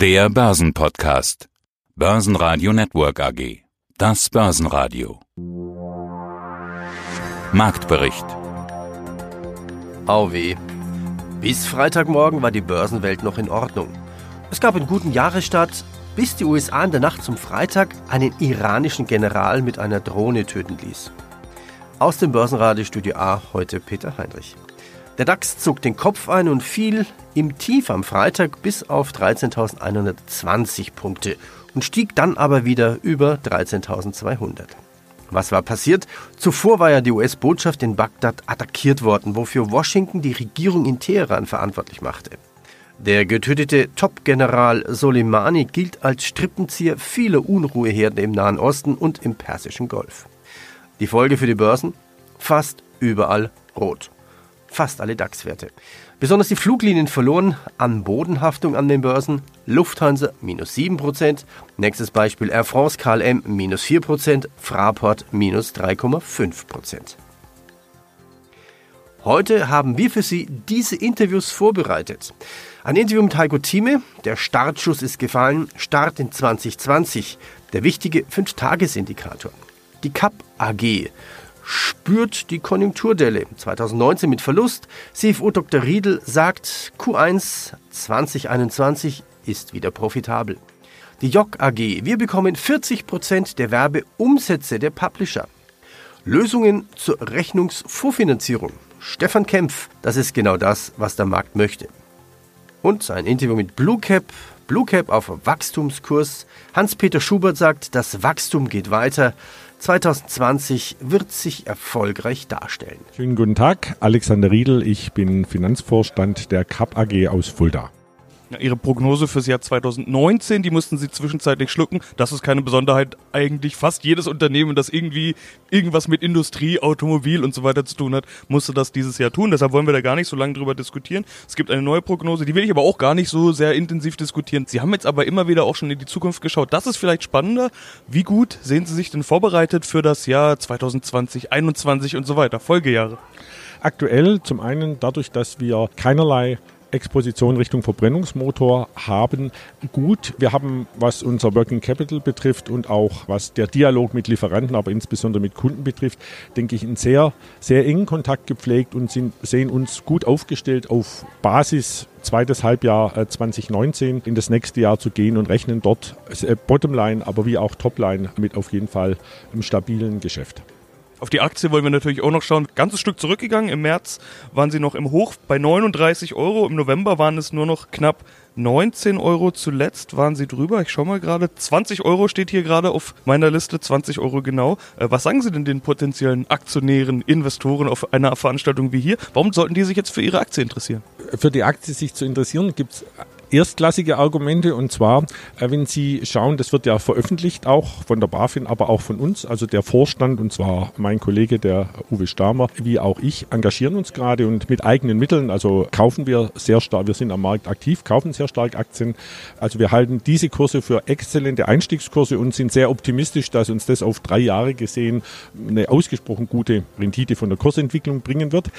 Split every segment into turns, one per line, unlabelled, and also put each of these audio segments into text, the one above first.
Der Börsenpodcast. Börsenradio Network AG. Das Börsenradio. Marktbericht.
Auweh. Bis Freitagmorgen war die Börsenwelt noch in Ordnung. Es gab einen guten Jahresstart, bis die USA in der Nacht zum Freitag einen iranischen General mit einer Drohne töten ließ. Aus dem Börsenradiostudio A heute Peter Heinrich. Der DAX zog den Kopf ein und fiel im Tief am Freitag bis auf 13.120 Punkte und stieg dann aber wieder über 13.200. Was war passiert? Zuvor war ja die US-Botschaft in Bagdad attackiert worden, wofür Washington die Regierung in Teheran verantwortlich machte. Der getötete Top-General Soleimani gilt als Strippenzieher vieler Unruheherden im Nahen Osten und im Persischen Golf. Die Folge für die Börsen? Fast überall rot fast alle DAX-Werte. Besonders die Fluglinien verloren an Bodenhaftung an den Börsen. Lufthansa minus 7%, nächstes Beispiel Air France KLM minus 4%, Fraport minus 3,5%. Heute haben wir für Sie diese Interviews vorbereitet. Ein Interview mit Heiko Thieme, der Startschuss ist gefallen, Start in 2020, der wichtige 5-Tages-Indikator. Die CAP AG, spürt die Konjunkturdelle. 2019 mit Verlust. CFO Dr. Riedel sagt, Q1 2021 ist wieder profitabel. Die JOC AG, wir bekommen 40 Prozent der Werbeumsätze der Publisher. Lösungen zur Rechnungsvorfinanzierung. Stefan Kempf, das ist genau das, was der Markt möchte. Und ein Interview mit Blue Cap, Blue Cap auf Wachstumskurs. Hans-Peter Schubert sagt, das Wachstum geht weiter. 2020 wird sich erfolgreich darstellen.
Schönen guten Tag, Alexander Riedel. Ich bin Finanzvorstand der CAP AG aus Fulda.
Ihre Prognose fürs Jahr 2019, die mussten sie zwischenzeitlich schlucken. Das ist keine Besonderheit. Eigentlich fast jedes Unternehmen, das irgendwie irgendwas mit Industrie, Automobil und so weiter zu tun hat, musste das dieses Jahr tun. Deshalb wollen wir da gar nicht so lange drüber diskutieren. Es gibt eine neue Prognose, die will ich aber auch gar nicht so sehr intensiv diskutieren. Sie haben jetzt aber immer wieder auch schon in die Zukunft geschaut. Das ist vielleicht spannender. Wie gut sehen Sie sich denn vorbereitet für das Jahr 2020, 2021 und so weiter, Folgejahre?
Aktuell zum einen dadurch, dass wir keinerlei Exposition Richtung Verbrennungsmotor haben. Gut, wir haben, was unser Working Capital betrifft und auch was der Dialog mit Lieferanten, aber insbesondere mit Kunden betrifft, denke ich, einen sehr, sehr engen Kontakt gepflegt und sind, sehen uns gut aufgestellt auf Basis zweites Halbjahr 2019 äh, in das nächste Jahr zu gehen und rechnen dort äh, Bottomline, aber wie auch Topline mit auf jeden Fall einem stabilen Geschäft.
Auf die Aktie wollen wir natürlich auch noch schauen. Ganzes Stück zurückgegangen. Im März waren sie noch im Hoch bei 39 Euro. Im November waren es nur noch knapp 19 Euro. Zuletzt waren sie drüber. Ich schaue mal gerade. 20 Euro steht hier gerade auf meiner Liste. 20 Euro genau. Äh, was sagen Sie denn den potenziellen Aktionären, Investoren auf einer Veranstaltung wie hier? Warum sollten die sich jetzt für Ihre Aktie interessieren?
Für die Aktie sich zu interessieren, gibt es erstklassige Argumente und zwar, äh, wenn Sie schauen, das wird ja veröffentlicht auch von der BaFin, aber auch von uns, also der Vorstand und zwar mein Kollege, der Uwe Stamer, wie auch ich, engagieren uns gerade und mit eigenen Mitteln, also kaufen wir sehr stark, wir sind am Markt aktiv, kaufen sehr stark Aktien. Also wir halten diese Kurse für exzellente Einstiegskurse und sind sehr optimistisch, dass uns das auf drei Jahre gesehen eine ausgesprochen gute Rendite von der Kursentwicklung bringen wird.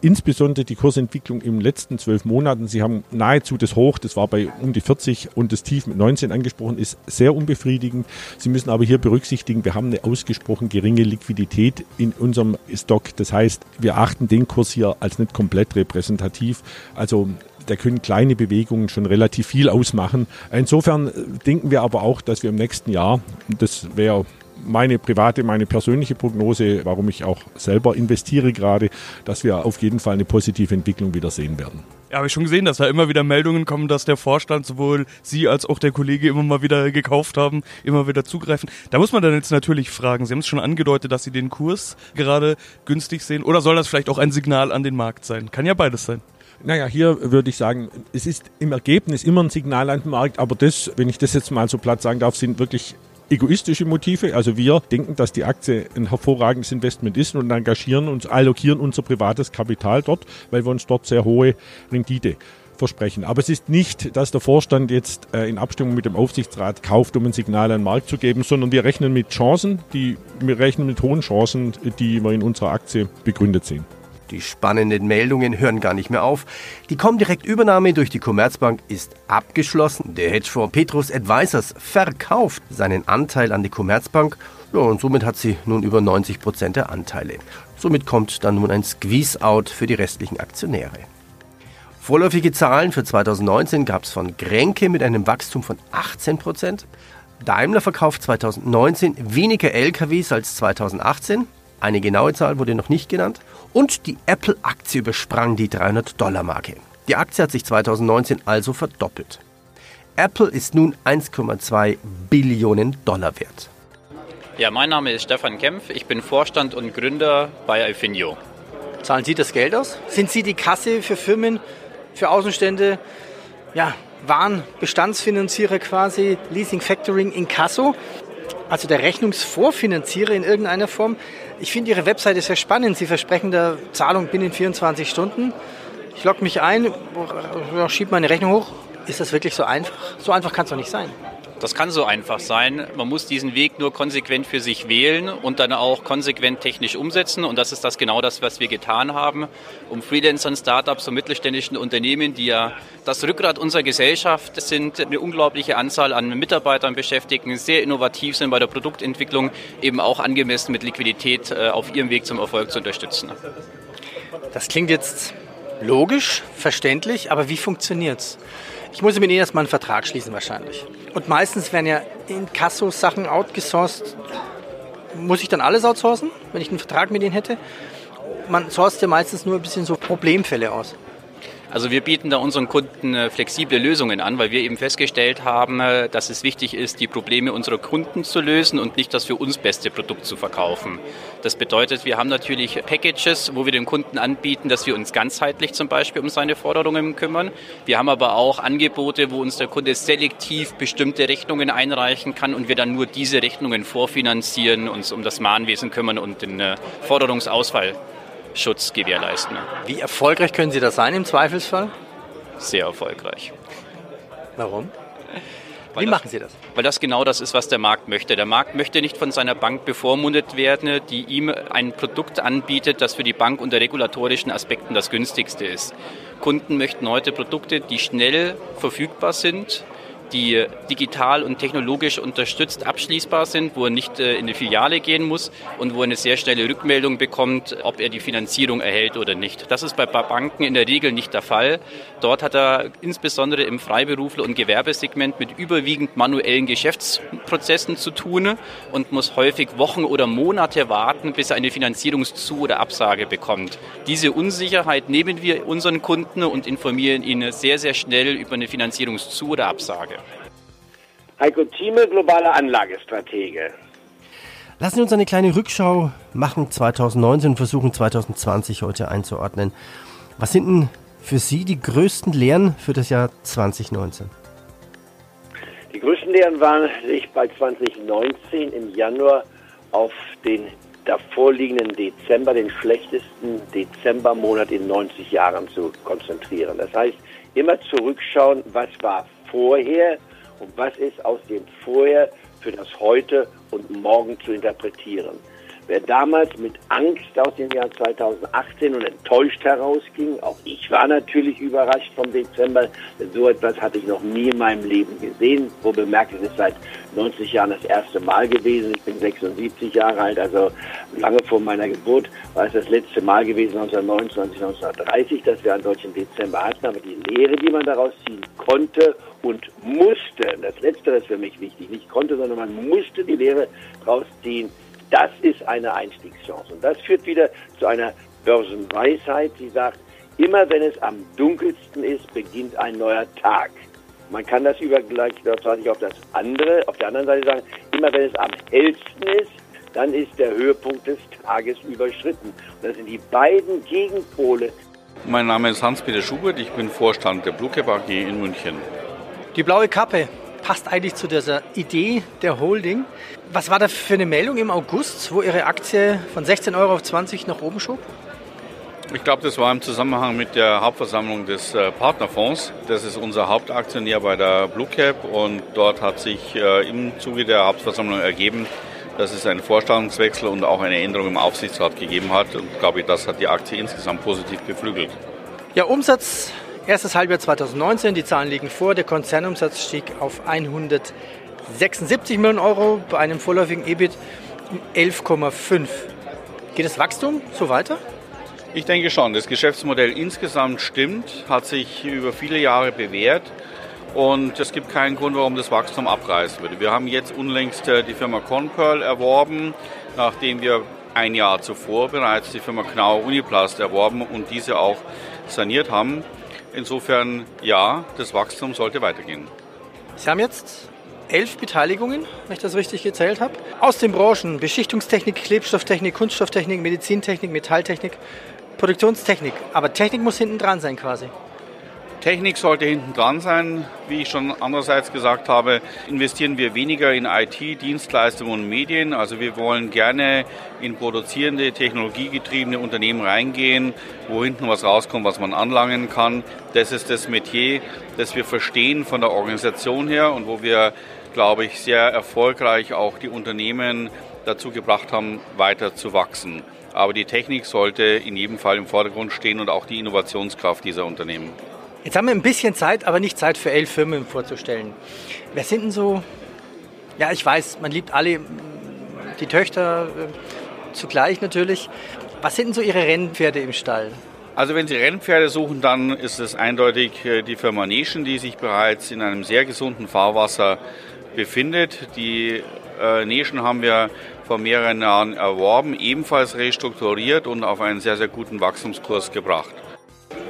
Insbesondere die Kursentwicklung im letzten zwölf Monaten, Sie haben nahezu das Hoch, das das war bei um die 40 und das Tief mit 19 angesprochen, ist sehr unbefriedigend. Sie müssen aber hier berücksichtigen, wir haben eine ausgesprochen geringe Liquidität in unserem Stock. Das heißt, wir achten den Kurs hier als nicht komplett repräsentativ. Also da können kleine Bewegungen schon relativ viel ausmachen. Insofern denken wir aber auch, dass wir im nächsten Jahr, das wäre meine private, meine persönliche Prognose, warum ich auch selber investiere gerade, dass wir auf jeden Fall eine positive Entwicklung wieder sehen werden.
Ja, habe ich schon gesehen, dass da immer wieder Meldungen kommen, dass der Vorstand sowohl Sie als auch der Kollege immer mal wieder gekauft haben, immer wieder zugreifen. Da muss man dann jetzt natürlich fragen, Sie haben es schon angedeutet, dass Sie den Kurs gerade günstig sehen oder soll das vielleicht auch ein Signal an den Markt sein? Kann ja beides sein.
Naja, hier würde ich sagen, es ist im Ergebnis immer ein Signal an den Markt, aber das, wenn ich das jetzt mal so platt sagen darf, sind wirklich egoistische Motive. Also wir denken, dass die Aktie ein hervorragendes Investment ist und engagieren uns, allokieren unser privates Kapital dort, weil wir uns dort sehr hohe Rendite versprechen. Aber es ist nicht, dass der Vorstand jetzt äh, in Abstimmung mit dem Aufsichtsrat kauft, um ein Signal an den Markt zu geben, sondern wir rechnen mit Chancen, die, wir rechnen mit hohen Chancen, die wir in unserer Aktie begründet sehen.
Die spannenden Meldungen hören gar nicht mehr auf. Die Comdirect-Übernahme durch die Commerzbank ist abgeschlossen. Der Hedgefonds Petrus Advisors verkauft seinen Anteil an die Commerzbank ja, und somit hat sie nun über 90 Prozent der Anteile. Somit kommt dann nun ein Squeeze-out für die restlichen Aktionäre. Vorläufige Zahlen für 2019 gab es von Grenke mit einem Wachstum von 18 Prozent. Daimler verkauft 2019 weniger LKWs als 2018. Eine genaue Zahl wurde noch nicht genannt. Und die Apple-Aktie übersprang die 300-Dollar-Marke. Die Aktie hat sich 2019 also verdoppelt. Apple ist nun 1,2 Billionen Dollar wert.
Ja, mein Name ist Stefan Kempf. Ich bin Vorstand und Gründer bei Alfinio.
Zahlen Sie das Geld aus? Sind Sie die Kasse für Firmen, für Außenstände? Ja, Warenbestandsfinanzierer quasi, Leasing, Factoring, Inkasso? Also der Rechnungsvorfinanzierer in irgendeiner Form? Ich finde Ihre Webseite sehr spannend. Sie versprechen da Zahlung binnen 24 Stunden. Ich logge mich ein, schiebe meine Rechnung hoch. Ist das wirklich so einfach? So einfach kann es doch nicht sein.
Das kann so einfach sein. Man muss diesen Weg nur konsequent für sich wählen und dann auch konsequent technisch umsetzen. Und das ist das genau das, was wir getan haben, um Freelancern, Startups und mittelständischen Unternehmen, die ja das Rückgrat unserer Gesellschaft sind, eine unglaubliche Anzahl an Mitarbeitern beschäftigen, sehr innovativ sind bei der Produktentwicklung, eben auch angemessen mit Liquidität äh, auf ihrem Weg zum Erfolg zu unterstützen.
Das klingt jetzt logisch, verständlich, aber wie funktioniert es? Ich muss mit Ihnen erstmal einen Vertrag schließen wahrscheinlich. Und meistens werden ja in Kasso-Sachen outgesourced. Muss ich dann alles outsourcen, wenn ich einen Vertrag mit Ihnen hätte? Man sourced ja meistens nur ein bisschen so Problemfälle aus.
Also wir bieten da unseren Kunden äh, flexible Lösungen an, weil wir eben festgestellt haben, äh, dass es wichtig ist, die Probleme unserer Kunden zu lösen und nicht das für uns beste Produkt zu verkaufen. Das bedeutet, wir haben natürlich Packages, wo wir dem Kunden anbieten, dass wir uns ganzheitlich zum Beispiel um seine Forderungen kümmern. Wir haben aber auch Angebote, wo uns der Kunde selektiv bestimmte Rechnungen einreichen kann und wir dann nur diese Rechnungen vorfinanzieren, uns um das Mahnwesen kümmern und den äh, Forderungsausfall Schutz gewährleisten.
Wie erfolgreich können Sie das sein im Zweifelsfall?
Sehr erfolgreich.
Warum? Wie machen Sie das?
Weil das genau das ist, was der Markt möchte. Der Markt möchte nicht von seiner Bank bevormundet werden, die ihm ein Produkt anbietet, das für die Bank unter regulatorischen Aspekten das günstigste ist. Kunden möchten heute Produkte, die schnell verfügbar sind, die digital und technologisch unterstützt abschließbar sind, wo er nicht äh, in die Filiale gehen muss und wo er eine sehr schnelle Rückmeldung bekommt, ob er die Finanzierung erhält oder nicht. Das ist bei Banken in der Regel nicht der Fall. Dort hat er insbesondere im Freiberufler- und Gewerbesegment mit überwiegend manuellen Geschäftsprozessen zu tun und muss häufig Wochen oder Monate warten, bis er eine Finanzierungszu- oder Absage bekommt. Diese Unsicherheit nehmen wir unseren Kunden und informieren ihn sehr, sehr schnell über eine Finanzierungszu- oder Absage.
Heiko Thieme, globaler Anlagestratege.
Lassen Sie uns eine kleine Rückschau machen 2019 und versuchen 2020 heute einzuordnen. Was sind denn für Sie die größten Lehren für das Jahr 2019?
Die größten Lehren waren, sich bei 2019 im Januar auf den davorliegenden Dezember, den schlechtesten Dezembermonat in 90 Jahren zu konzentrieren. Das heißt, immer zurückschauen, was war vorher und was ist aus dem Vorher für das Heute und Morgen zu interpretieren. Wer damals mit Angst aus dem Jahr 2018 und enttäuscht herausging, auch ich war natürlich überrascht vom Dezember, denn so etwas hatte ich noch nie in meinem Leben gesehen. Wo bemerkt, es ist seit 90 Jahren das erste Mal gewesen. Ich bin 76 Jahre alt, also lange vor meiner Geburt war es das letzte Mal gewesen, 1929, 1930, dass wir einen solchen Dezember hatten. Aber die Lehre, die man daraus ziehen konnte und musste, das Letzte ist für mich wichtig, nicht konnte, sondern man musste die Lehre daraus ziehen, das ist eine Einstiegschance. Und das führt wieder zu einer Börsenweisheit, die sagt, immer wenn es am dunkelsten ist, beginnt ein neuer Tag. Man kann das übergleich übertragen auf das andere, auf der anderen Seite sagen, immer wenn es am hellsten ist, dann ist der Höhepunkt des Tages überschritten. Und das sind die beiden Gegenpole.
Mein Name ist Hans-Peter Schubert, ich bin Vorstand der Blue Cap AG in München.
Die blaue Kappe passt eigentlich zu dieser Idee der Holding. Was war da für eine Meldung im August, wo Ihre Aktie von 16 Euro auf 20 nach oben schob?
Ich glaube, das war im Zusammenhang mit der Hauptversammlung des äh, Partnerfonds. Das ist unser Hauptaktionär bei der Blue Cap und dort hat sich äh, im Zuge der Hauptversammlung ergeben, dass es einen Vorstandswechsel und auch eine Änderung im Aufsichtsrat gegeben hat. Und glaube ich, das hat die Aktie insgesamt positiv beflügelt.
Ja, Umsatz, erstes Halbjahr 2019, die Zahlen liegen vor. Der Konzernumsatz stieg auf 176 Millionen Euro bei einem vorläufigen EBIT 11,5. Geht das Wachstum so weiter?
Ich denke schon. Das Geschäftsmodell insgesamt stimmt, hat sich über viele Jahre bewährt. Und es gibt keinen Grund, warum das Wachstum abreißen würde. Wir haben jetzt unlängst äh, die Firma Conpearl erworben, nachdem wir ein Jahr zuvor bereits die Firma Knauer Uniplast erworben und diese auch saniert haben. Insofern ja, das Wachstum sollte weitergehen.
Sie haben jetzt elf Beteiligungen, wenn ich das richtig gezählt habe, aus den Branchen Beschichtungstechnik, Klebstofftechnik, Kunststofftechnik, Medizintechnik, Metalltechnik, Produktionstechnik. Aber Technik muss hinten dran sein quasi.
Technik sollte hinten dran sein. Wie ich schon andererseits gesagt habe, investieren wir weniger in IT, Dienstleistungen und Medien. Also wir wollen gerne in produzierende, technologiegetriebene Unternehmen reingehen, wo hinten was rauskommt, was man anlangen kann. Das ist das Metier, das wir verstehen von der Organisation her und wo wir, glaube ich, sehr erfolgreich auch die Unternehmen dazu gebracht haben, weiter zu wachsen. Aber die Technik sollte in jedem Fall im Vordergrund stehen und auch die Innovationskraft dieser Unternehmen.
Jetzt haben wir ein bisschen Zeit, aber nicht Zeit für elf Firmen vorzustellen. Wer sind denn so? Ja, ich weiß, man liebt alle die Töchter äh, zugleich natürlich. Was sind denn so Ihre Rennpferde im Stall?
Also wenn Sie Rennpferde suchen, dann ist es eindeutig äh, die Firma Nation, die sich bereits in einem sehr gesunden Fahrwasser befindet. Die äh, Nation haben wir vor mehreren Jahren erworben, ebenfalls restrukturiert und auf einen sehr, sehr guten Wachstumskurs gebracht.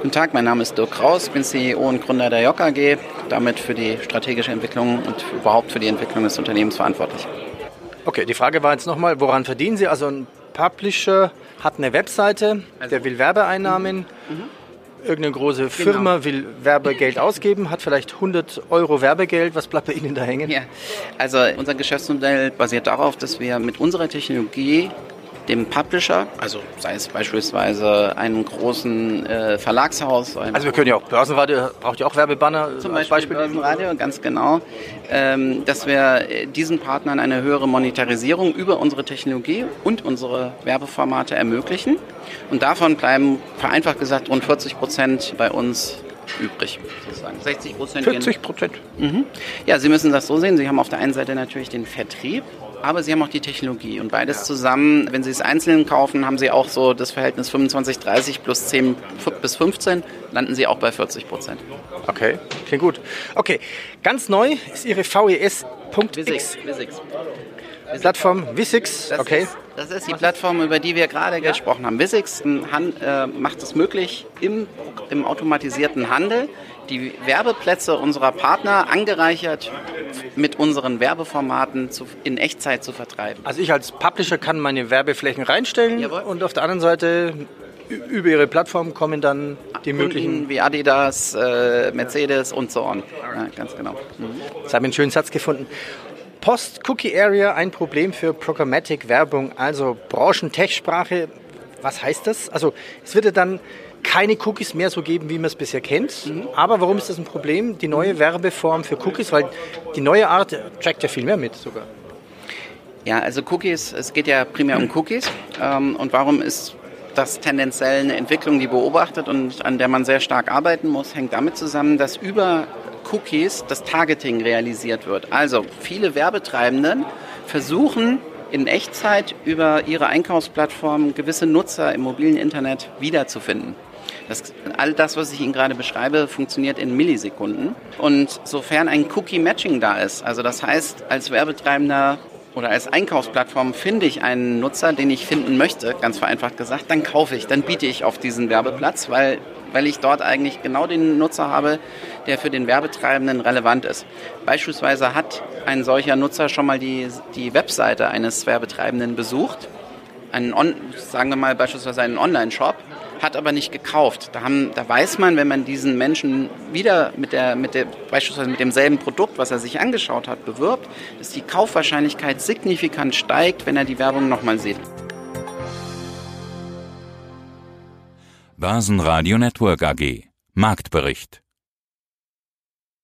Guten Tag, mein Name ist Dirk Kraus, bin CEO und Gründer der JOC AG, damit für die strategische Entwicklung und überhaupt für die Entwicklung des Unternehmens verantwortlich.
Okay, die Frage war jetzt nochmal, woran verdienen Sie? Also ein Publisher hat eine Webseite, also, der will Werbeeinnahmen. Mhm. Mhm. Irgendeine große Firma genau. will Werbegeld ausgeben, hat vielleicht 100 Euro Werbegeld. Was bleibt bei Ihnen da hängen? Ja.
Also unser Geschäftsmodell basiert darauf, dass wir mit unserer Technologie dem Publisher, also sei es beispielsweise einem großen äh, Verlagshaus.
Also wir können ja auch Börsenradio, braucht ja auch Werbebanner.
Zum Beispiel, Beispiel Börsenradio, ganz genau. Ähm, dass wir äh, diesen Partnern eine höhere Monetarisierung über unsere Technologie und unsere Werbeformate ermöglichen. Und davon bleiben, vereinfacht gesagt, rund 40 Prozent bei uns übrig, sozusagen. 60 Prozent.
40 Prozent.
Mhm. Ja, Sie müssen das so sehen. Sie haben auf der einen Seite natürlich den Vertrieb aber sie haben auch die Technologie und beides zusammen, wenn sie es einzeln kaufen, haben sie auch so das Verhältnis 25, 30 plus 10 bis 15, landen sie auch bei 40 Prozent.
Okay, klingt gut. Okay, ganz neu ist Ihre VES.x. Visix. Plattform Visix, okay.
Ist, das ist die Plattform, über die wir gerade ja. gesprochen haben. Visix äh, macht es möglich, im, im automatisierten Handel die Werbeplätze unserer Partner angereichert mit unseren Werbeformaten zu, in Echtzeit zu vertreiben.
Also ich als Publisher kann meine Werbeflächen reinstellen Jawohl. und auf der anderen Seite über ihre Plattform kommen dann die Kunden möglichen...
wie Adidas, äh, Mercedes und so on. Ja, ganz genau. Mhm.
Jetzt habe ich einen schönen Satz gefunden. Post-Cookie-Area ein Problem für Programmatic-Werbung, also Branchen-Tech-Sprache. Was heißt das? Also es wird ja dann keine Cookies mehr so geben, wie man es bisher kennt. Mhm. Aber warum ist das ein Problem? Die neue Werbeform für Cookies, weil die neue Art trackt ja viel mehr mit sogar.
Ja, also Cookies, es geht ja primär um Cookies. Ähm, und warum ist das tendenziell eine Entwicklung, die beobachtet und an der man sehr stark arbeiten muss, hängt damit zusammen, dass über Cookies das Targeting realisiert wird. Also viele Werbetreibenden versuchen in Echtzeit über ihre Einkaufsplattform gewisse Nutzer im mobilen Internet wiederzufinden. Das, all das, was ich Ihnen gerade beschreibe, funktioniert in Millisekunden. Und sofern ein Cookie-Matching da ist, also das heißt, als Werbetreibender oder als Einkaufsplattform finde ich einen Nutzer, den ich finden möchte, ganz vereinfacht gesagt, dann kaufe ich, dann biete ich auf diesen Werbeplatz, weil, weil ich dort eigentlich genau den Nutzer habe, der für den Werbetreibenden relevant ist. Beispielsweise hat ein solcher Nutzer schon mal die, die Webseite eines Werbetreibenden besucht, einen On, sagen wir mal beispielsweise einen Online-Shop, hat aber nicht gekauft. Da, haben, da weiß man, wenn man diesen Menschen wieder mit der, mit der, beispielsweise mit demselben Produkt, was er sich angeschaut hat, bewirbt, dass die Kaufwahrscheinlichkeit signifikant steigt, wenn er die Werbung nochmal sieht.
Börsenradio Network AG Marktbericht